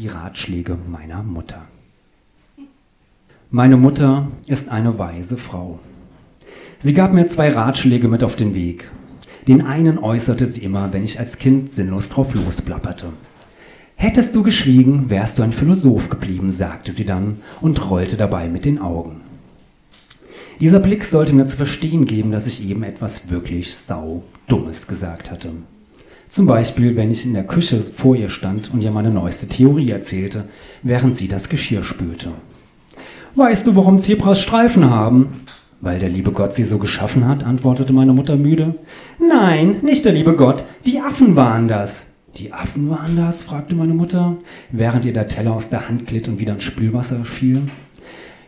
Die Ratschläge meiner Mutter. Meine Mutter ist eine weise Frau. Sie gab mir zwei Ratschläge mit auf den Weg. Den einen äußerte sie immer, wenn ich als Kind sinnlos drauf losplapperte. Hättest du geschwiegen, wärst du ein Philosoph geblieben, sagte sie dann und rollte dabei mit den Augen. Dieser Blick sollte mir zu verstehen geben, dass ich eben etwas wirklich sau Dummes gesagt hatte. Zum Beispiel, wenn ich in der Küche vor ihr stand und ihr meine neueste Theorie erzählte, während sie das Geschirr spülte. Weißt du, warum Zebras Streifen haben? Weil der liebe Gott sie so geschaffen hat, antwortete meine Mutter müde. Nein, nicht der liebe Gott, die Affen waren das. Die Affen waren das? fragte meine Mutter, während ihr der Teller aus der Hand glitt und wieder ins Spülwasser fiel.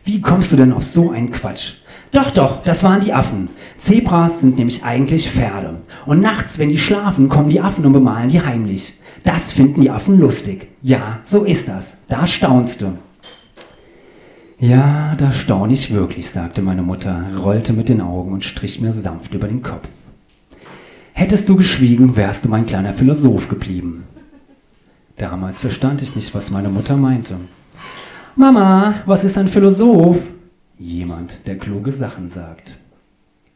Wie kommst du denn auf so einen Quatsch? Doch, doch, das waren die Affen. Zebras sind nämlich eigentlich Pferde. Und nachts, wenn die schlafen, kommen die Affen und bemalen die heimlich. Das finden die Affen lustig. Ja, so ist das. Da staunst du. Ja, da staun ich wirklich, sagte meine Mutter, rollte mit den Augen und strich mir sanft über den Kopf. Hättest du geschwiegen, wärst du mein kleiner Philosoph geblieben. Damals verstand ich nicht, was meine Mutter meinte. Mama, was ist ein Philosoph? Jemand, der kluge Sachen sagt.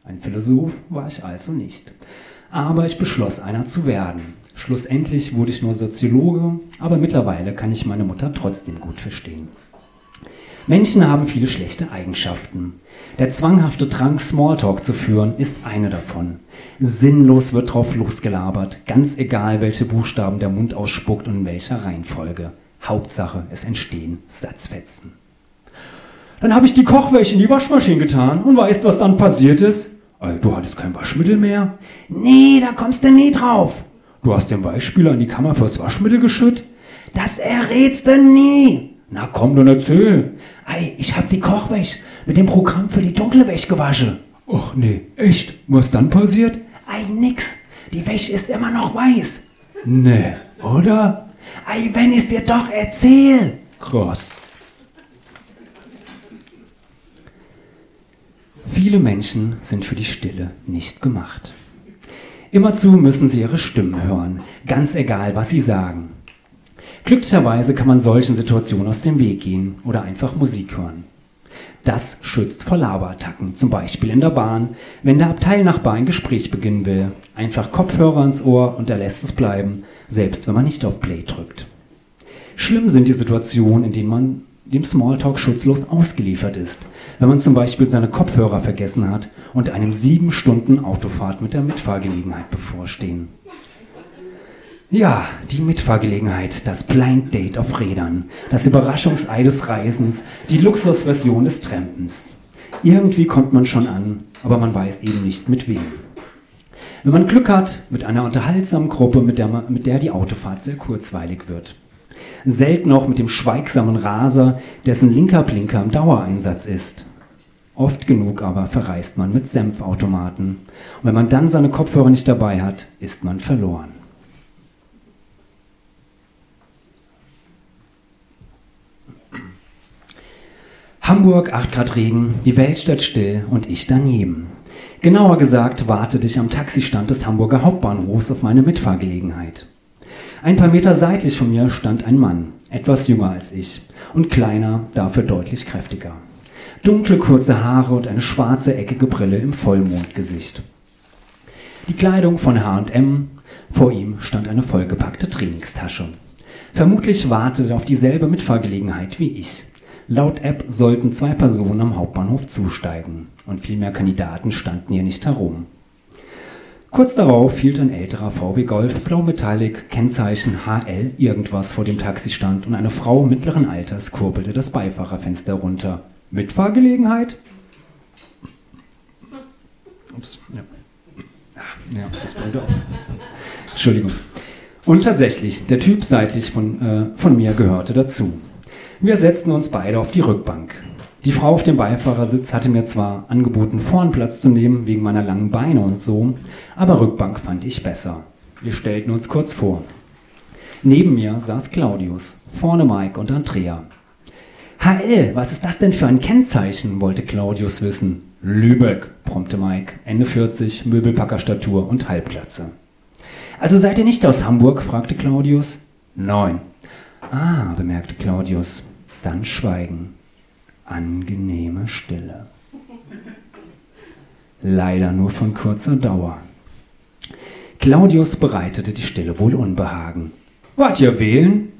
Ein Philosoph war ich also nicht. Aber ich beschloss, einer zu werden. Schlussendlich wurde ich nur Soziologe, aber mittlerweile kann ich meine Mutter trotzdem gut verstehen. Menschen haben viele schlechte Eigenschaften. Der zwanghafte Drang, Smalltalk zu führen, ist eine davon. Sinnlos wird drauf losgelabert, ganz egal, welche Buchstaben der Mund ausspuckt und in welcher Reihenfolge. Hauptsache, es entstehen Satzfetzen. Dann habe ich die Kochwäsche in die Waschmaschine getan und weißt, was dann passiert ist? Du hattest kein Waschmittel mehr? Nee, da kommst du nie drauf. Du hast den Weichspüler in die Kammer fürs Waschmittel geschüttet? Das errätst du nie. Na komm, dann erzähl. Ei, ich hab die Kochwäsche mit dem Programm für die dunkle Wäsche gewaschen. Ach nee, echt? Was dann passiert? Ei, nix. Die Wäsche ist immer noch weiß. Nee, oder? Ei, wenn ich's dir doch erzähl. Krass. Viele Menschen sind für die Stille nicht gemacht. Immerzu müssen sie ihre Stimmen hören, ganz egal, was sie sagen. Glücklicherweise kann man solchen Situationen aus dem Weg gehen oder einfach Musik hören. Das schützt vor Laberattacken, zum Beispiel in der Bahn, wenn der Abteilnachbar ein Gespräch beginnen will. Einfach Kopfhörer ins Ohr und er lässt es bleiben, selbst wenn man nicht auf Play drückt. Schlimm sind die Situationen, in denen man dem Smalltalk schutzlos ausgeliefert ist, wenn man zum Beispiel seine Kopfhörer vergessen hat und einem sieben Stunden Autofahrt mit der Mitfahrgelegenheit bevorstehen. Ja, die Mitfahrgelegenheit, das Blind Date auf Rädern, das Überraschungsei des Reisens, die Luxusversion des Trampens. Irgendwie kommt man schon an, aber man weiß eben nicht mit wem. Wenn man Glück hat, mit einer unterhaltsamen Gruppe, mit der, mit der die Autofahrt sehr kurzweilig wird. Selten auch mit dem schweigsamen Raser, dessen linker Blinker im Dauereinsatz ist. Oft genug aber verreist man mit Senfautomaten. Und wenn man dann seine Kopfhörer nicht dabei hat, ist man verloren. Hamburg, 8 Grad Regen, die Weltstadt still und ich daneben. Genauer gesagt wartete ich am Taxistand des Hamburger Hauptbahnhofs auf meine Mitfahrgelegenheit. Ein paar Meter seitlich von mir stand ein Mann, etwas jünger als ich und kleiner, dafür deutlich kräftiger. Dunkle, kurze Haare und eine schwarze, eckige Brille im Vollmondgesicht. Die Kleidung von H&M, vor ihm stand eine vollgepackte Trainingstasche. Vermutlich wartete er auf dieselbe Mitfahrgelegenheit wie ich. Laut App sollten zwei Personen am Hauptbahnhof zusteigen und viel mehr Kandidaten standen hier nicht herum. Kurz darauf hielt ein älterer VW Golf Blau Metallic Kennzeichen HL irgendwas vor dem Taxistand und eine Frau mittleren Alters kurbelte das Beifahrerfenster runter. Mitfahrgelegenheit? Ups, ja. Ja, das bringt auf. Entschuldigung. Und tatsächlich, der Typ seitlich von, äh, von mir gehörte dazu. Wir setzten uns beide auf die Rückbank. Die Frau auf dem Beifahrersitz hatte mir zwar angeboten, vorn Platz zu nehmen, wegen meiner langen Beine und so, aber Rückbank fand ich besser. Wir stellten uns kurz vor. Neben mir saß Claudius, vorne Mike und Andrea. HL, was ist das denn für ein Kennzeichen? wollte Claudius wissen. Lübeck, prompte Mike, Ende 40, Möbelpackerstatur und Halbplatze. Also seid ihr nicht aus Hamburg? fragte Claudius. Nein, Ah, bemerkte Claudius. Dann Schweigen. Angenehme Stille. Leider nur von kurzer Dauer. Claudius bereitete die Stille wohl Unbehagen. Wart ihr wählen?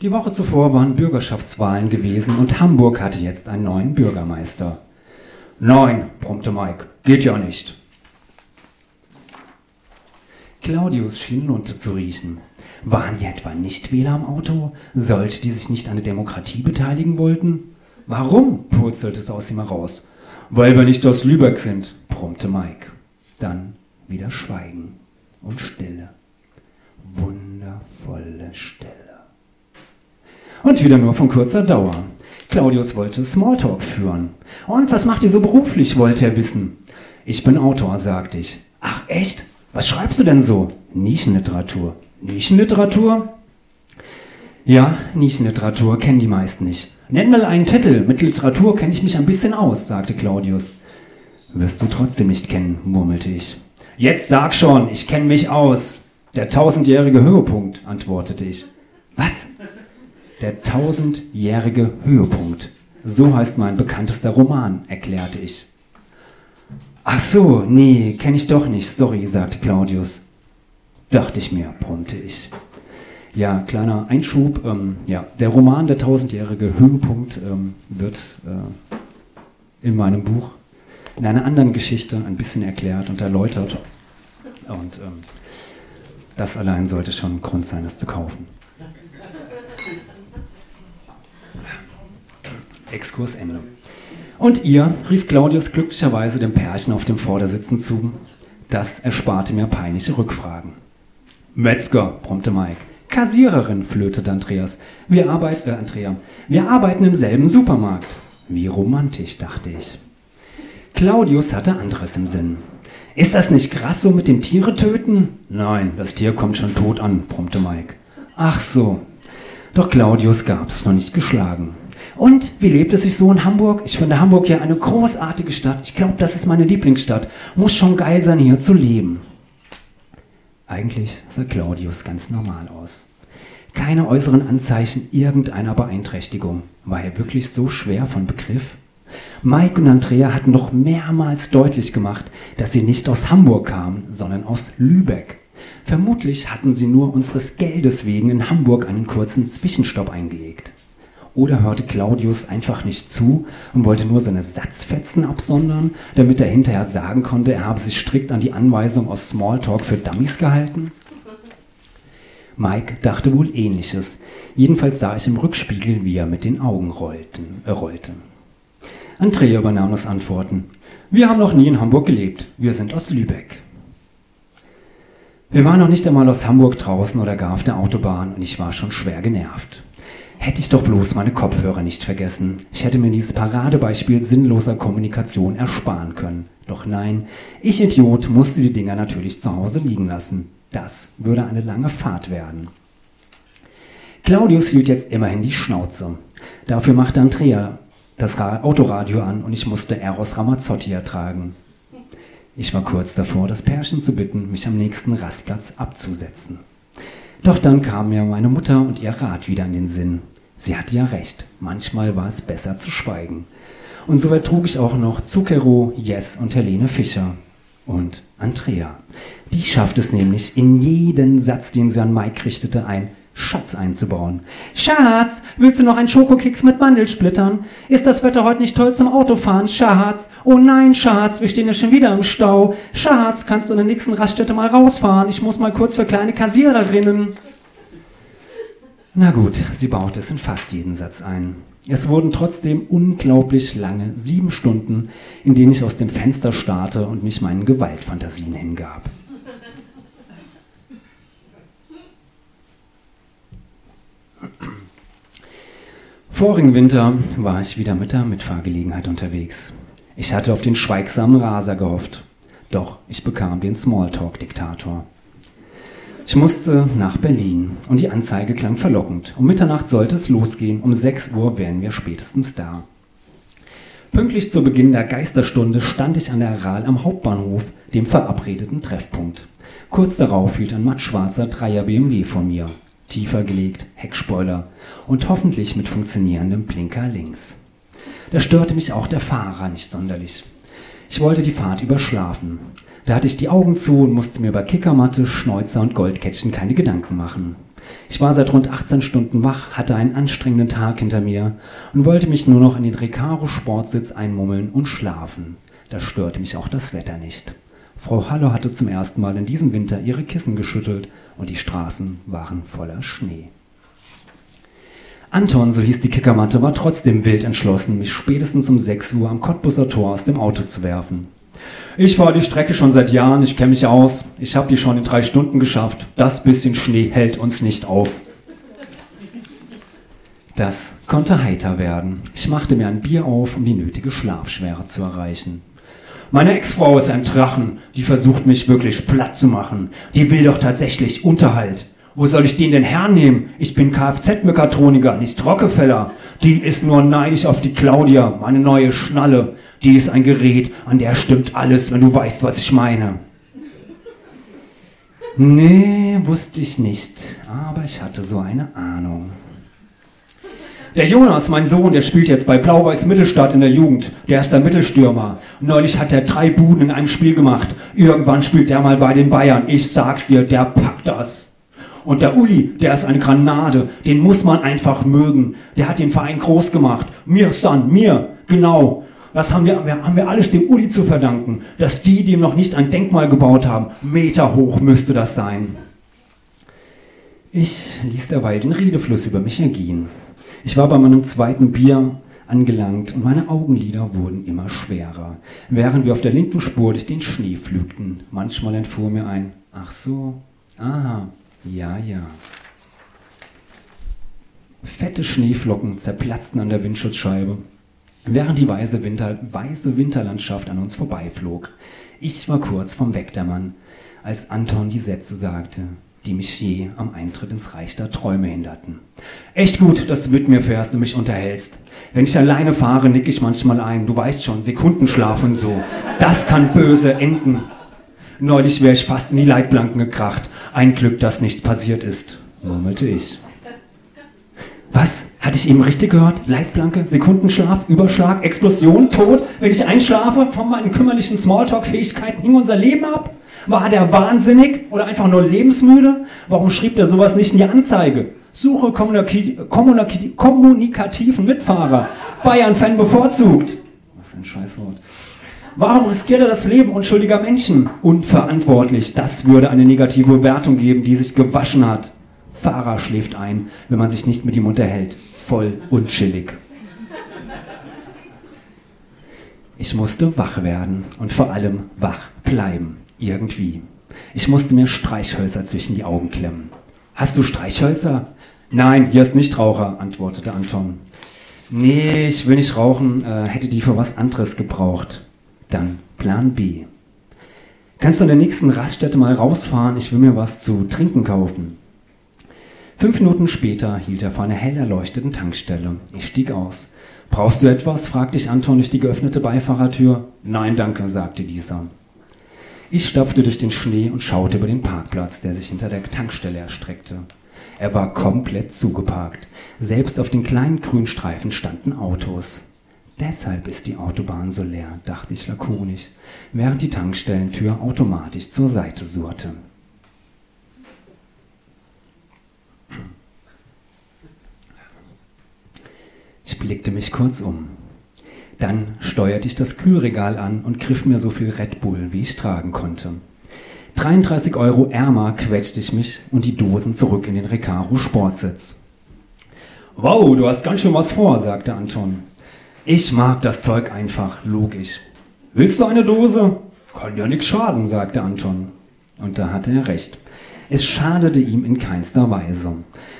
Die Woche zuvor waren Bürgerschaftswahlen gewesen und Hamburg hatte jetzt einen neuen Bürgermeister. Nein, brummte Mike, geht ja nicht. Claudius schien Lunte zu riechen. Waren die etwa Nichtwähler am Auto? Sollte die sich nicht an der Demokratie beteiligen wollten? Warum? purzelte es aus ihm heraus. Weil wir nicht aus Lübeck sind, brummte Mike. Dann wieder Schweigen und Stille. Wundervolle Stille. Und wieder nur von kurzer Dauer. Claudius wollte Smalltalk führen. Und was macht ihr so beruflich, wollte er wissen. Ich bin Autor, sagte ich. Ach echt? Was schreibst du denn so? Nischenliteratur. Nischenliteratur? Ja, Nischenliteratur kennen die meisten nicht. Nenn mal einen Titel. Mit Literatur kenne ich mich ein bisschen aus, sagte Claudius. Wirst du trotzdem nicht kennen, murmelte ich. Jetzt sag schon, ich kenne mich aus. Der tausendjährige Höhepunkt, antwortete ich. Was? Der tausendjährige Höhepunkt. So heißt mein bekanntester Roman, erklärte ich. Ach so, nee, kenne ich doch nicht, sorry, sagte Claudius. Dachte ich mir, brummte ich. Ja, kleiner Einschub. Ähm, ja, der Roman Der tausendjährige Höhepunkt ähm, wird äh, in meinem Buch in einer anderen Geschichte ein bisschen erklärt und erläutert. Und ähm, das allein sollte schon Grund sein, es zu kaufen. Exkurs Ende. Und ihr, rief Claudius glücklicherweise dem Pärchen auf dem Vordersitzen zu. Das ersparte mir peinliche Rückfragen. Metzger, brummte Mike. Kassiererin, flötete Andreas. Wir arbeiten, äh, Andrea. Wir arbeiten im selben Supermarkt. Wie romantisch, dachte ich. Claudius hatte anderes im Sinn. Ist das nicht krass so mit dem Tiere töten? Nein, das Tier kommt schon tot an, brummte Mike. Ach so. Doch Claudius gab es noch nicht geschlagen. Und wie lebt es sich so in Hamburg? Ich finde Hamburg ja eine großartige Stadt. Ich glaube, das ist meine Lieblingsstadt. Muss schon geil sein, hier zu leben. Eigentlich sah Claudius ganz normal aus. Keine äußeren Anzeichen irgendeiner Beeinträchtigung. War er wirklich so schwer von Begriff? Mike und Andrea hatten noch mehrmals deutlich gemacht, dass sie nicht aus Hamburg kamen, sondern aus Lübeck. Vermutlich hatten sie nur unseres Geldes wegen in Hamburg einen kurzen Zwischenstopp eingelegt. Oder hörte Claudius einfach nicht zu und wollte nur seine Satzfetzen absondern, damit er hinterher sagen konnte, er habe sich strikt an die Anweisung aus Smalltalk für Dummies gehalten? Mike dachte wohl ähnliches. Jedenfalls sah ich im Rückspiegel, wie er mit den Augen rollten, äh, rollte. Andrea übernahm das Antworten. Wir haben noch nie in Hamburg gelebt. Wir sind aus Lübeck. Wir waren noch nicht einmal aus Hamburg draußen oder gar auf der Autobahn und ich war schon schwer genervt. Hätte ich doch bloß meine Kopfhörer nicht vergessen. Ich hätte mir dieses Paradebeispiel sinnloser Kommunikation ersparen können. Doch nein, ich Idiot musste die Dinger natürlich zu Hause liegen lassen. Das würde eine lange Fahrt werden. Claudius hielt jetzt immerhin die Schnauze. Dafür machte Andrea das Autoradio an und ich musste Eros Ramazzotti ertragen. Ich war kurz davor, das Pärchen zu bitten, mich am nächsten Rastplatz abzusetzen. Doch dann kam mir meine Mutter und ihr Rat wieder in den Sinn. Sie hatte ja recht, manchmal war es besser zu schweigen. Und so ertrug ich auch noch Zucchero, Jess und Helene Fischer. Und Andrea. Die schafft es nämlich, in jeden Satz, den sie an Mike richtete, ein Schatz einzubauen. Schatz, willst du noch einen Schokokeks mit Mandelsplittern? Ist das Wetter heute nicht toll zum Autofahren? Schatz, oh nein, Schatz, wir stehen ja schon wieder im Stau. Schatz, kannst du in der nächsten Raststätte mal rausfahren? Ich muss mal kurz für kleine Kassiererinnen. Na gut, sie baut es in fast jeden Satz ein. Es wurden trotzdem unglaublich lange sieben Stunden, in denen ich aus dem Fenster starrte und mich meinen Gewaltfantasien hingab. Vorigen Winter war ich wieder mit der Mitfahrgelegenheit unterwegs. Ich hatte auf den schweigsamen Raser gehofft, doch ich bekam den Smalltalk-Diktator. Ich musste nach Berlin und die Anzeige klang verlockend. Um Mitternacht sollte es losgehen, um 6 Uhr wären wir spätestens da. Pünktlich zu Beginn der Geisterstunde stand ich an der Aral am Hauptbahnhof, dem verabredeten Treffpunkt. Kurz darauf hielt ein mattschwarzer Dreier BMW vor mir. Tiefer gelegt, Heckspoiler und hoffentlich mit funktionierendem Blinker links. Da störte mich auch der Fahrer nicht sonderlich. Ich wollte die Fahrt überschlafen. Da hatte ich die Augen zu und musste mir über Kickermatte, Schnäuzer und Goldkettchen keine Gedanken machen. Ich war seit rund 18 Stunden wach, hatte einen anstrengenden Tag hinter mir und wollte mich nur noch in den Recaro Sportsitz einmummeln und schlafen. Da störte mich auch das Wetter nicht. Frau Haller hatte zum ersten Mal in diesem Winter ihre Kissen geschüttelt und die Straßen waren voller Schnee. Anton, so hieß die Kickermatte, war trotzdem wild entschlossen, mich spätestens um 6 Uhr am Cottbusser Tor aus dem Auto zu werfen. Ich fahre die Strecke schon seit Jahren, ich kenne mich aus. Ich habe die schon in drei Stunden geschafft. Das bisschen Schnee hält uns nicht auf. Das konnte heiter werden. Ich machte mir ein Bier auf, um die nötige Schlafschwere zu erreichen. Meine Ex-Frau ist ein Drachen, die versucht mich wirklich platt zu machen. Die will doch tatsächlich Unterhalt. Wo soll ich den denn hernehmen? Ich bin Kfz-Mechatroniker, nicht Rockefeller. Die ist nur neidisch auf die Claudia, meine neue Schnalle. Die ist ein Gerät, an der stimmt alles, wenn du weißt, was ich meine. Nee, wusste ich nicht, aber ich hatte so eine Ahnung. Der Jonas, mein Sohn, der spielt jetzt bei Blau-Weiß Mittelstadt in der Jugend. Der ist der Mittelstürmer. Neulich hat er drei Buden in einem Spiel gemacht. Irgendwann spielt der mal bei den Bayern. Ich sag's dir, der packt das. Und der Uli, der ist eine Granate. Den muss man einfach mögen. Der hat den Verein groß gemacht. Mir, Son, mir. Genau. Das haben wir, haben wir alles dem Uli zu verdanken, dass die dem noch nicht ein Denkmal gebaut haben. Meter hoch müsste das sein. Ich ließ derweil den Redefluss über mich ergehen. Ich war bei meinem zweiten Bier angelangt und meine Augenlider wurden immer schwerer, während wir auf der linken Spur durch den Schnee pflügten. Manchmal entfuhr mir ein Ach so, aha, ja, ja. Fette Schneeflocken zerplatzten an der Windschutzscheibe während die weiße, Winter, weiße Winterlandschaft an uns vorbeiflog. Ich war kurz vom Wegdämmern, als Anton die Sätze sagte, die mich je am Eintritt ins Reich der Träume hinderten. Echt gut, dass du mit mir fährst und mich unterhältst. Wenn ich alleine fahre, nick ich manchmal ein. Du weißt schon, Sekundenschlaf und so. Das kann böse enden. Neulich wäre ich fast in die Leitplanken gekracht. Ein Glück, dass nichts passiert ist, murmelte ich. Was? Hatte ich eben richtig gehört? Leitplanke, Sekundenschlaf, Überschlag, Explosion, Tod? Wenn ich einschlafe, von meinen kümmerlichen Smalltalk-Fähigkeiten hing unser Leben ab? War der wahnsinnig oder einfach nur lebensmüde? Warum schrieb der sowas nicht in die Anzeige? Suche kommunikativen Mitfahrer. Bayern-Fan bevorzugt. Was ein Scheißwort. Warum riskiert er das Leben unschuldiger Menschen? Unverantwortlich. Das würde eine negative Bewertung geben, die sich gewaschen hat. Fahrer schläft ein, wenn man sich nicht mit ihm unterhält. Voll unchillig. Ich musste wach werden und vor allem wach bleiben. Irgendwie. Ich musste mir Streichhölzer zwischen die Augen klemmen. Hast du Streichhölzer? Nein, hier ist Nichtraucher, antwortete Anton. Nee, ich will nicht rauchen, äh, hätte die für was anderes gebraucht. Dann Plan B. Kannst du an der nächsten Raststätte mal rausfahren? Ich will mir was zu trinken kaufen. Fünf Minuten später hielt er vor einer hell erleuchteten Tankstelle. Ich stieg aus. Brauchst du etwas? fragte ich Anton durch die geöffnete Beifahrertür. Nein, danke, sagte dieser. Ich stapfte durch den Schnee und schaute über den Parkplatz, der sich hinter der Tankstelle erstreckte. Er war komplett zugeparkt. Selbst auf den kleinen Grünstreifen standen Autos. Deshalb ist die Autobahn so leer, dachte ich lakonisch, während die Tankstellentür automatisch zur Seite surrte. Ich blickte mich kurz um. Dann steuerte ich das Kühlregal an und griff mir so viel Red Bull, wie ich tragen konnte. 33 Euro ärmer quetschte ich mich und die Dosen zurück in den Recaro Sportsitz. Wow, du hast ganz schön was vor, sagte Anton. Ich mag das Zeug einfach, logisch. Willst du eine Dose? Kann ja nichts schaden, sagte Anton. Und da hatte er recht. Es schadete ihm in keinster Weise.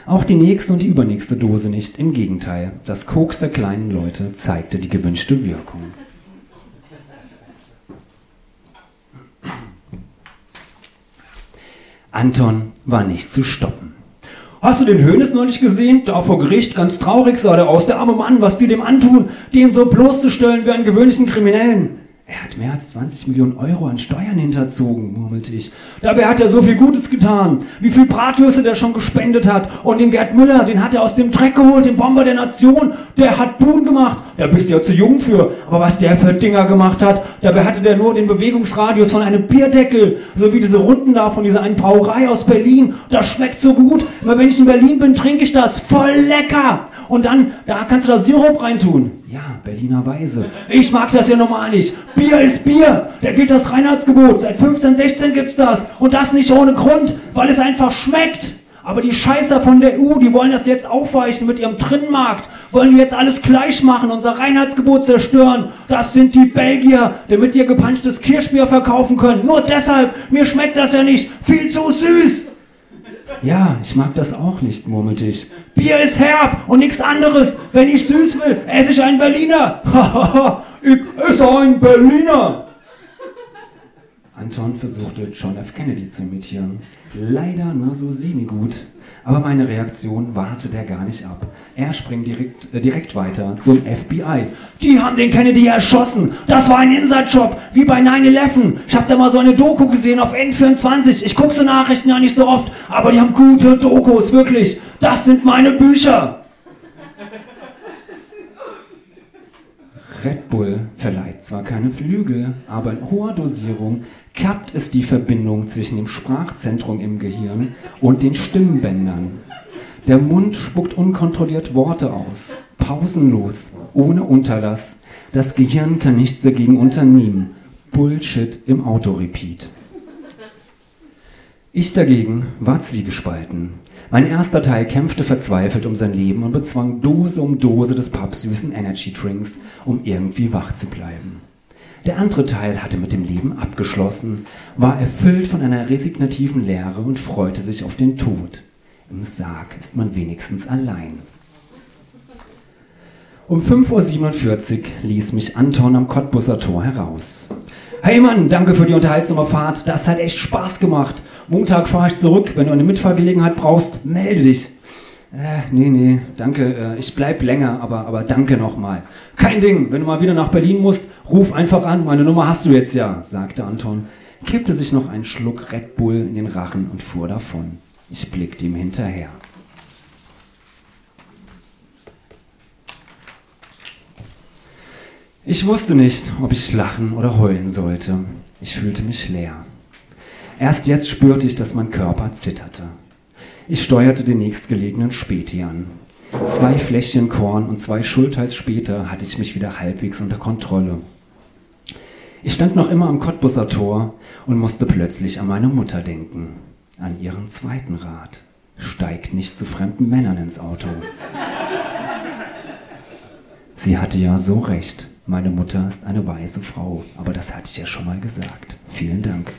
Auch die nächste und die übernächste Dose nicht, im Gegenteil. Das Koks der kleinen Leute zeigte die gewünschte Wirkung. Anton war nicht zu stoppen. Hast du den Hönes neulich gesehen? Da vor Gericht, ganz traurig sah der aus, der arme Mann, was die dem antun, den so bloßzustellen wie einen gewöhnlichen Kriminellen. Er hat mehr als 20 Millionen Euro an Steuern hinterzogen, murmelte ich. Dabei hat er so viel Gutes getan. Wie viel Bratwürste der schon gespendet hat. Und den Gerd Müller, den hat er aus dem Dreck geholt, den Bomber der Nation. Der hat Boon gemacht. Da bist du ja zu jung für. Aber was der für Dinger gemacht hat, dabei hatte der nur den Bewegungsradius von einem Bierdeckel. So wie diese Runden da von dieser einen Brauerei aus Berlin. Das schmeckt so gut. Immer wenn ich in Berlin bin, trinke ich das. Voll lecker. Und dann, da kannst du da Sirup reintun. Ja, Berliner Weise. Ich mag das ja normal nicht. Bier ist Bier. Da gilt das Reinheitsgebot. Seit 15, 16 gibt's das. Und das nicht ohne Grund, weil es einfach schmeckt. Aber die Scheißer von der EU, die wollen das jetzt aufweichen mit ihrem Trinnmarkt. Wollen die jetzt alles gleich machen, unser Reinheitsgebot zerstören. Das sind die Belgier, damit ihr gepanschtes Kirschbier verkaufen können. Nur deshalb, mir schmeckt das ja nicht. Viel zu süß. Ja, ich mag das auch nicht, murmelte ich. Bier ist herb und nichts anderes. Wenn ich süß will, esse ich einen Berliner. Hahaha, ich esse einen Berliner. Anton versuchte John F. Kennedy zu imitieren. Leider nur so semi-gut. Aber meine Reaktion wartete er gar nicht ab. Er springt direkt, äh, direkt weiter zum FBI. Die haben den Kennedy erschossen. Das war ein Inside-Job, wie bei 9-11. Ich habe da mal so eine Doku gesehen auf N24. Ich gucke so Nachrichten ja nicht so oft, aber die haben gute Dokus, wirklich. Das sind meine Bücher. Red Bull verleiht zwar keine Flügel, aber in hoher Dosierung kappt es die Verbindung zwischen dem Sprachzentrum im Gehirn und den Stimmbändern. Der Mund spuckt unkontrolliert Worte aus, pausenlos, ohne Unterlass. Das Gehirn kann nichts dagegen unternehmen. Bullshit im Autorepeat. Ich dagegen war zwiegespalten. Mein erster Teil kämpfte verzweifelt um sein Leben und bezwang Dose um Dose des pappsüßen Energy Drinks, um irgendwie wach zu bleiben. Der andere Teil hatte mit dem Leben abgeschlossen, war erfüllt von einer resignativen Leere und freute sich auf den Tod. Im Sarg ist man wenigstens allein. Um 5.47 Uhr ließ mich Anton am Cottbusser Tor heraus. Hey Mann, danke für die unterhaltsame Fahrt. Das hat echt Spaß gemacht. Montag fahre ich zurück. Wenn du eine Mitfahrgelegenheit brauchst, melde dich. Äh, nee, nee, danke. Äh, ich bleib länger, aber, aber danke nochmal. Kein Ding. Wenn du mal wieder nach Berlin musst, ruf einfach an. Meine Nummer hast du jetzt ja, sagte Anton, kippte sich noch einen Schluck Red Bull in den Rachen und fuhr davon. Ich blickte ihm hinterher. Ich wusste nicht, ob ich lachen oder heulen sollte. Ich fühlte mich leer. Erst jetzt spürte ich, dass mein Körper zitterte. Ich steuerte den nächstgelegenen Späti an. Zwei Fläschchen Korn und zwei Schultheiß später hatte ich mich wieder halbwegs unter Kontrolle. Ich stand noch immer am Cottbusser Tor und musste plötzlich an meine Mutter denken, an ihren zweiten Rat. Steigt nicht zu fremden Männern ins Auto. Sie hatte ja so recht. Meine Mutter ist eine weise Frau, aber das hatte ich ja schon mal gesagt. Vielen Dank.